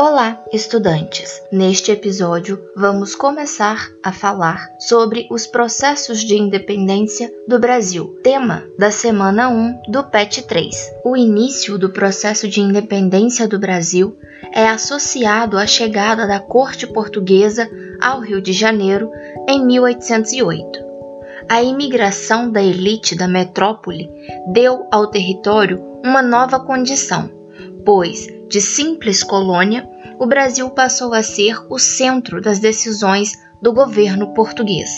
Olá, estudantes! Neste episódio, vamos começar a falar sobre os processos de independência do Brasil, tema da semana 1 do PET 3. O início do processo de independência do Brasil é associado à chegada da corte portuguesa ao Rio de Janeiro em 1808. A imigração da elite da metrópole deu ao território uma nova condição, pois de simples colônia, o Brasil passou a ser o centro das decisões do governo português.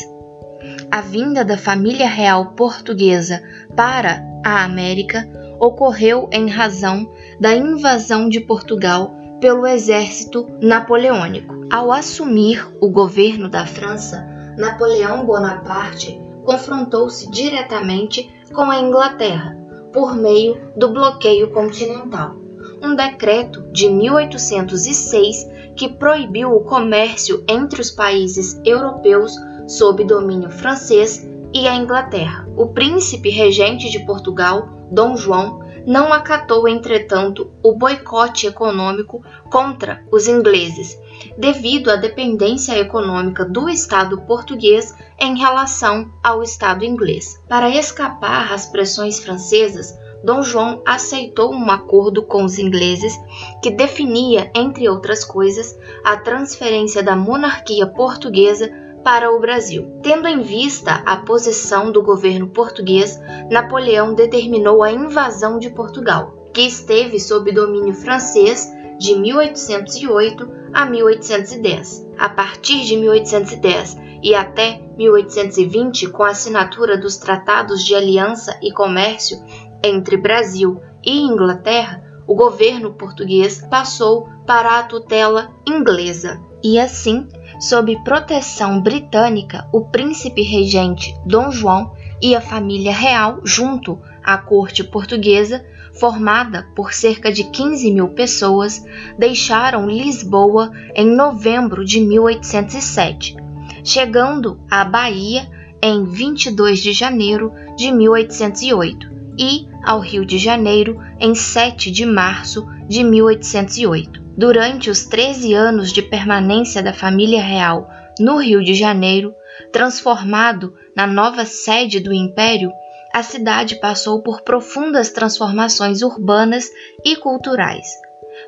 A vinda da família real portuguesa para a América ocorreu em razão da invasão de Portugal pelo exército napoleônico. Ao assumir o governo da França, Napoleão Bonaparte confrontou-se diretamente com a Inglaterra por meio do bloqueio continental um decreto de 1806 que proibiu o comércio entre os países europeus sob domínio francês e a Inglaterra. O príncipe regente de Portugal, Dom João, não acatou, entretanto, o boicote econômico contra os ingleses, devido à dependência econômica do Estado português em relação ao Estado inglês. Para escapar às pressões francesas, Dom João aceitou um acordo com os ingleses que definia, entre outras coisas, a transferência da monarquia portuguesa para o Brasil. Tendo em vista a posição do governo português, Napoleão determinou a invasão de Portugal, que esteve sob domínio francês de 1808 a 1810. A partir de 1810 e até 1820, com a assinatura dos Tratados de Aliança e Comércio entre Brasil e Inglaterra, o governo português passou para a tutela inglesa. E assim, sob proteção britânica, o príncipe regente Dom João e a família real, junto à corte portuguesa, formada por cerca de 15 mil pessoas, deixaram Lisboa em novembro de 1807, chegando à Bahia em 22 de janeiro de 1808 e ao Rio de Janeiro em 7 de março de 1808. Durante os 13 anos de permanência da família real no Rio de Janeiro, transformado na nova sede do Império, a cidade passou por profundas transformações urbanas e culturais.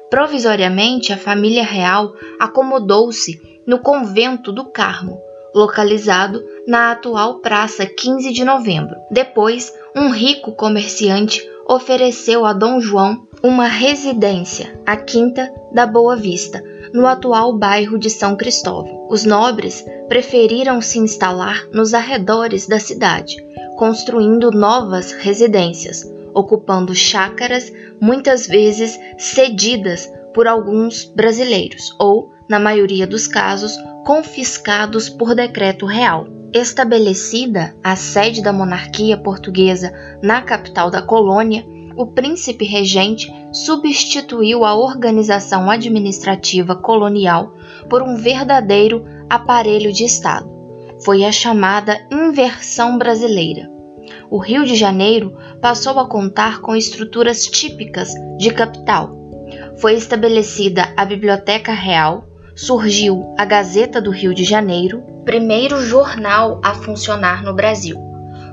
Provisoriamente, a família real acomodou-se no convento do Carmo, localizado na atual Praça 15 de Novembro. Depois, um rico comerciante ofereceu a Dom João uma residência, a Quinta da Boa Vista, no atual bairro de São Cristóvão. Os nobres preferiram se instalar nos arredores da cidade, construindo novas residências, ocupando chácaras muitas vezes cedidas por alguns brasileiros ou, na maioria dos casos, confiscados por decreto real. Estabelecida a sede da monarquia portuguesa na capital da colônia, o príncipe regente substituiu a organização administrativa colonial por um verdadeiro aparelho de Estado. Foi a chamada inversão brasileira. O Rio de Janeiro passou a contar com estruturas típicas de capital. Foi estabelecida a Biblioteca Real, surgiu a Gazeta do Rio de Janeiro, primeiro jornal a funcionar no Brasil.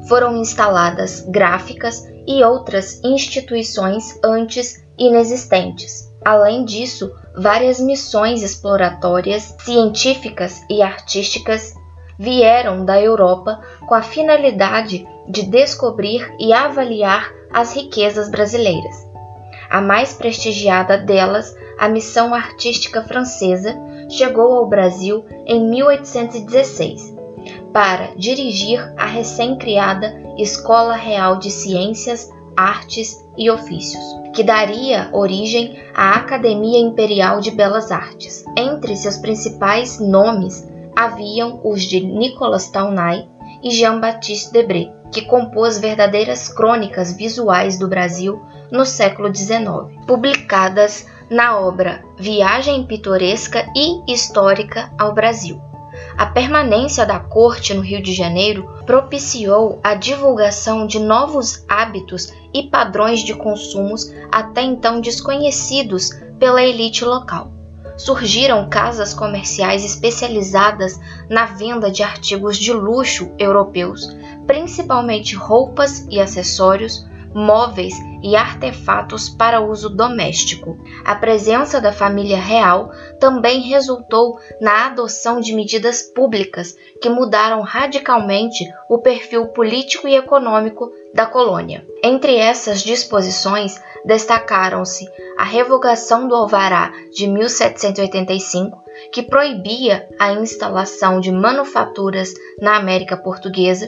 Foram instaladas gráficas e outras instituições antes inexistentes. Além disso, várias missões exploratórias, científicas e artísticas vieram da Europa com a finalidade de descobrir e avaliar as riquezas brasileiras. A mais prestigiada delas, a Missão Artística Francesa, chegou ao Brasil em 1816 para dirigir a recém-criada Escola Real de Ciências, Artes e Ofícios, que daria origem à Academia Imperial de Belas Artes. Entre seus principais nomes haviam os de Nicolas Taunay e Jean-Baptiste Debré, que compôs verdadeiras crônicas visuais do Brasil no século XIX, publicadas na obra Viagem Pitoresca e Histórica ao Brasil. A permanência da corte no Rio de Janeiro propiciou a divulgação de novos hábitos e padrões de consumos até então desconhecidos pela elite local. surgiram casas comerciais especializadas na venda de artigos de luxo europeus, principalmente roupas e acessórios, móveis e artefatos para uso doméstico. A presença da família real também resultou na adoção de medidas públicas que mudaram radicalmente o perfil político e econômico da colônia. Entre essas disposições, destacaram-se a revogação do Alvará de 1785, que proibia a instalação de manufaturas na América Portuguesa,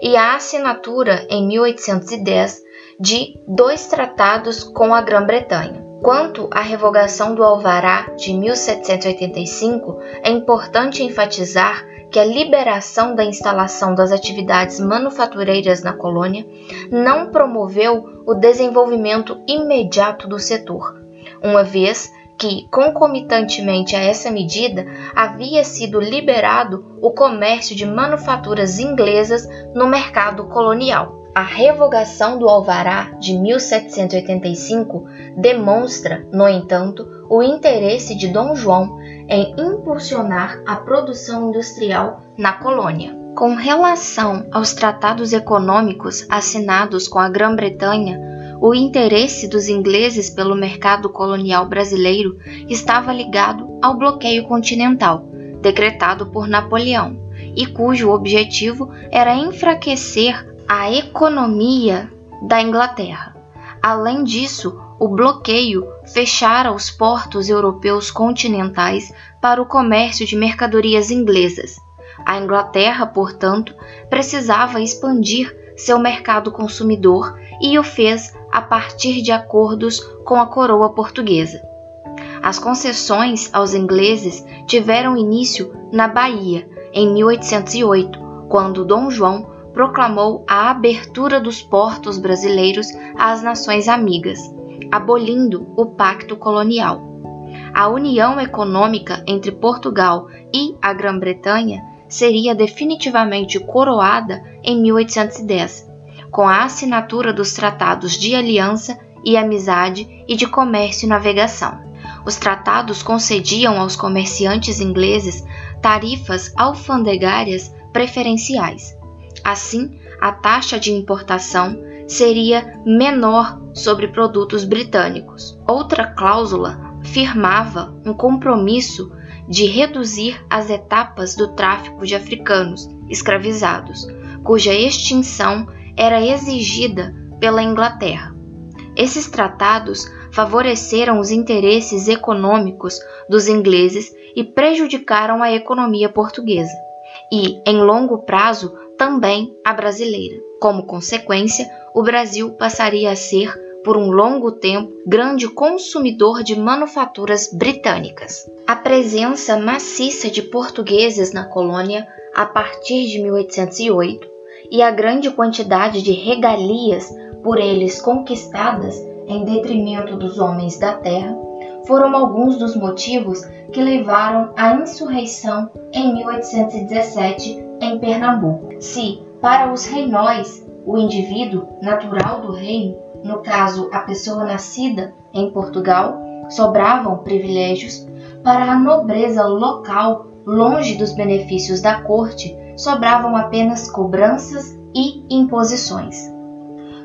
e a assinatura em 1810 de dois tratados com a Grã-Bretanha. Quanto à revogação do Alvará de 1785, é importante enfatizar que a liberação da instalação das atividades manufatureiras na colônia não promoveu o desenvolvimento imediato do setor, uma vez que, concomitantemente a essa medida, havia sido liberado o comércio de manufaturas inglesas no mercado colonial. A revogação do Alvará de 1785 demonstra, no entanto, o interesse de Dom João em impulsionar a produção industrial na colônia. Com relação aos tratados econômicos assinados com a Grã-Bretanha, o interesse dos ingleses pelo mercado colonial brasileiro estava ligado ao bloqueio continental, decretado por Napoleão, e cujo objetivo era enfraquecer a economia da Inglaterra. Além disso, o bloqueio fechara os portos europeus continentais para o comércio de mercadorias inglesas. A Inglaterra, portanto, precisava expandir seu mercado consumidor e o fez a partir de acordos com a coroa portuguesa. As concessões aos ingleses tiveram início na Bahia em 1808, quando Dom João proclamou a abertura dos portos brasileiros às nações amigas, abolindo o pacto colonial. A união econômica entre Portugal e a Grã-Bretanha seria definitivamente coroada em 1810, com a assinatura dos tratados de aliança e amizade e de comércio e navegação. Os tratados concediam aos comerciantes ingleses tarifas alfandegárias preferenciais Assim, a taxa de importação seria menor sobre produtos britânicos. Outra cláusula firmava um compromisso de reduzir as etapas do tráfico de africanos escravizados, cuja extinção era exigida pela Inglaterra. Esses tratados favoreceram os interesses econômicos dos ingleses e prejudicaram a economia portuguesa. E, em longo prazo, também a brasileira. Como consequência, o Brasil passaria a ser, por um longo tempo, grande consumidor de manufaturas britânicas. A presença maciça de portugueses na colônia a partir de 1808 e a grande quantidade de regalias por eles conquistadas em detrimento dos homens da terra foram alguns dos motivos que levaram à insurreição em 1817 em Pernambuco. Se, para os reinóis, o indivíduo natural do reino, no caso a pessoa nascida em Portugal, sobravam privilégios, para a nobreza local, longe dos benefícios da corte, sobravam apenas cobranças e imposições.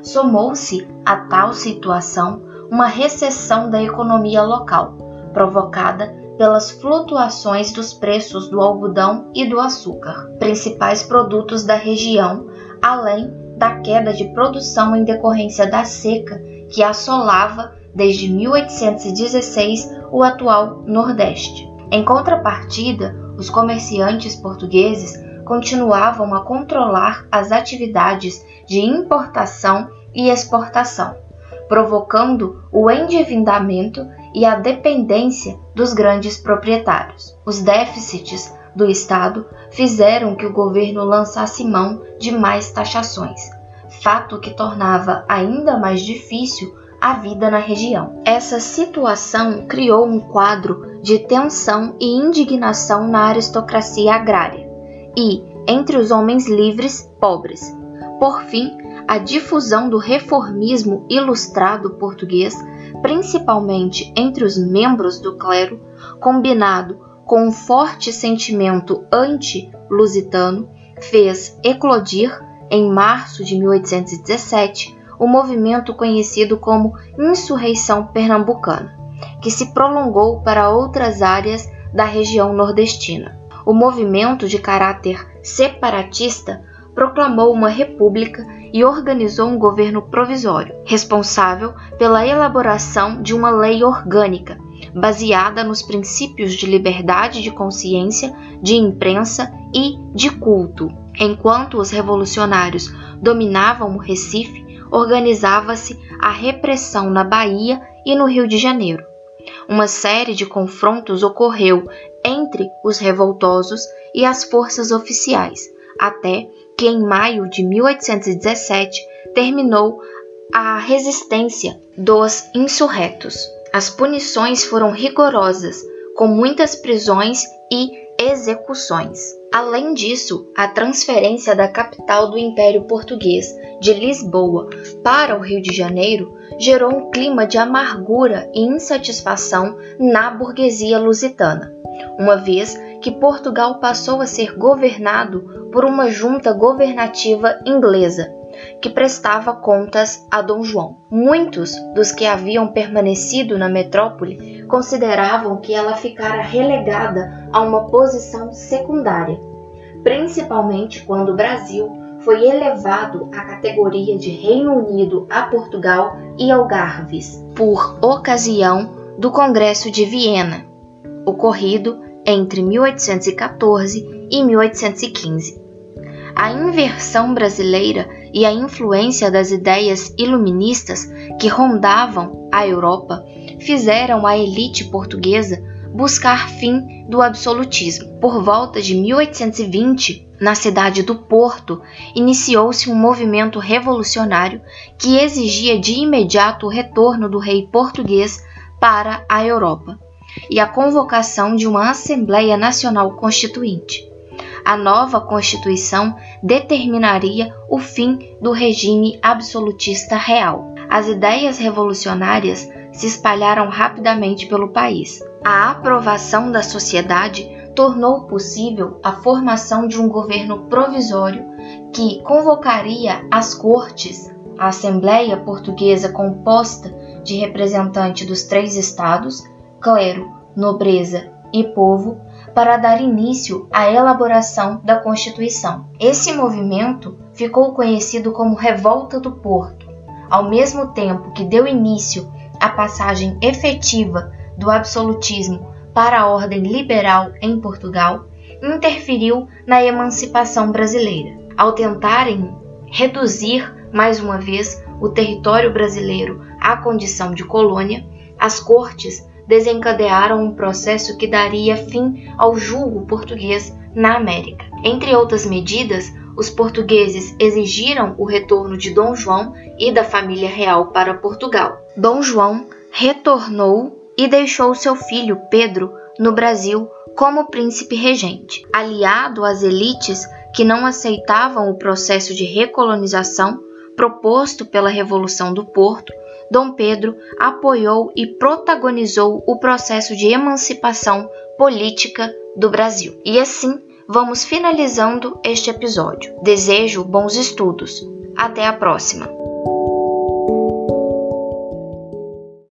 Somou-se a tal situação uma recessão da economia local, provocada pelas flutuações dos preços do algodão e do açúcar, principais produtos da região, além da queda de produção em decorrência da seca que assolava desde 1816 o atual Nordeste. Em contrapartida, os comerciantes portugueses continuavam a controlar as atividades de importação e exportação, provocando o endividamento e a dependência dos grandes proprietários. Os déficits do Estado fizeram que o governo lançasse mão de mais taxações, fato que tornava ainda mais difícil a vida na região. Essa situação criou um quadro de tensão e indignação na aristocracia agrária e entre os homens livres pobres. Por fim, a difusão do reformismo ilustrado português principalmente entre os membros do clero, combinado com um forte sentimento anti-lusitano, fez eclodir, em março de 1817, o movimento conhecido como Insurreição Pernambucana, que se prolongou para outras áreas da região nordestina. O movimento de caráter separatista proclamou uma república e organizou um governo provisório, responsável pela elaboração de uma lei orgânica, baseada nos princípios de liberdade de consciência, de imprensa e de culto. Enquanto os revolucionários dominavam o Recife, organizava-se a repressão na Bahia e no Rio de Janeiro. Uma série de confrontos ocorreu entre os revoltosos e as forças oficiais, até que em maio de 1817 terminou a resistência dos insurretos. As punições foram rigorosas, com muitas prisões e execuções. Além disso, a transferência da capital do Império Português, de Lisboa, para o Rio de Janeiro, gerou um clima de amargura e insatisfação na burguesia lusitana, uma vez que Portugal passou a ser governado por uma junta governativa inglesa, que prestava contas a Dom João. Muitos dos que haviam permanecido na metrópole consideravam que ela ficara relegada a uma posição secundária, principalmente quando o Brasil foi elevado à categoria de Reino Unido a Portugal e Algarves, por ocasião do Congresso de Viena, ocorrido entre 1814 e 1815. A inversão brasileira e a influência das ideias iluministas que rondavam a Europa fizeram a elite portuguesa buscar fim do absolutismo. Por volta de 1820, na cidade do Porto, iniciou-se um movimento revolucionário que exigia de imediato o retorno do rei português para a Europa e a convocação de uma Assembleia Nacional Constituinte. A nova Constituição determinaria o fim do regime absolutista real. As ideias revolucionárias se espalharam rapidamente pelo país. A aprovação da sociedade tornou possível a formação de um governo provisório que convocaria as cortes, a Assembleia Portuguesa composta de representantes dos três estados, clero, nobreza e povo, para dar início à elaboração da Constituição. Esse movimento ficou conhecido como Revolta do Porto, ao mesmo tempo que deu início à passagem efetiva do absolutismo para a ordem liberal em Portugal, interferiu na emancipação brasileira. Ao tentarem reduzir mais uma vez o território brasileiro à condição de colônia, as cortes desencadearam um processo que daria fim ao julgo português na América. Entre outras medidas, os portugueses exigiram o retorno de Dom João e da família real para Portugal. Dom João retornou e deixou seu filho Pedro no Brasil como príncipe regente. Aliado às elites que não aceitavam o processo de recolonização proposto pela Revolução do Porto, Dom Pedro apoiou e protagonizou o processo de emancipação política do Brasil. E assim vamos finalizando este episódio. Desejo bons estudos. Até a próxima!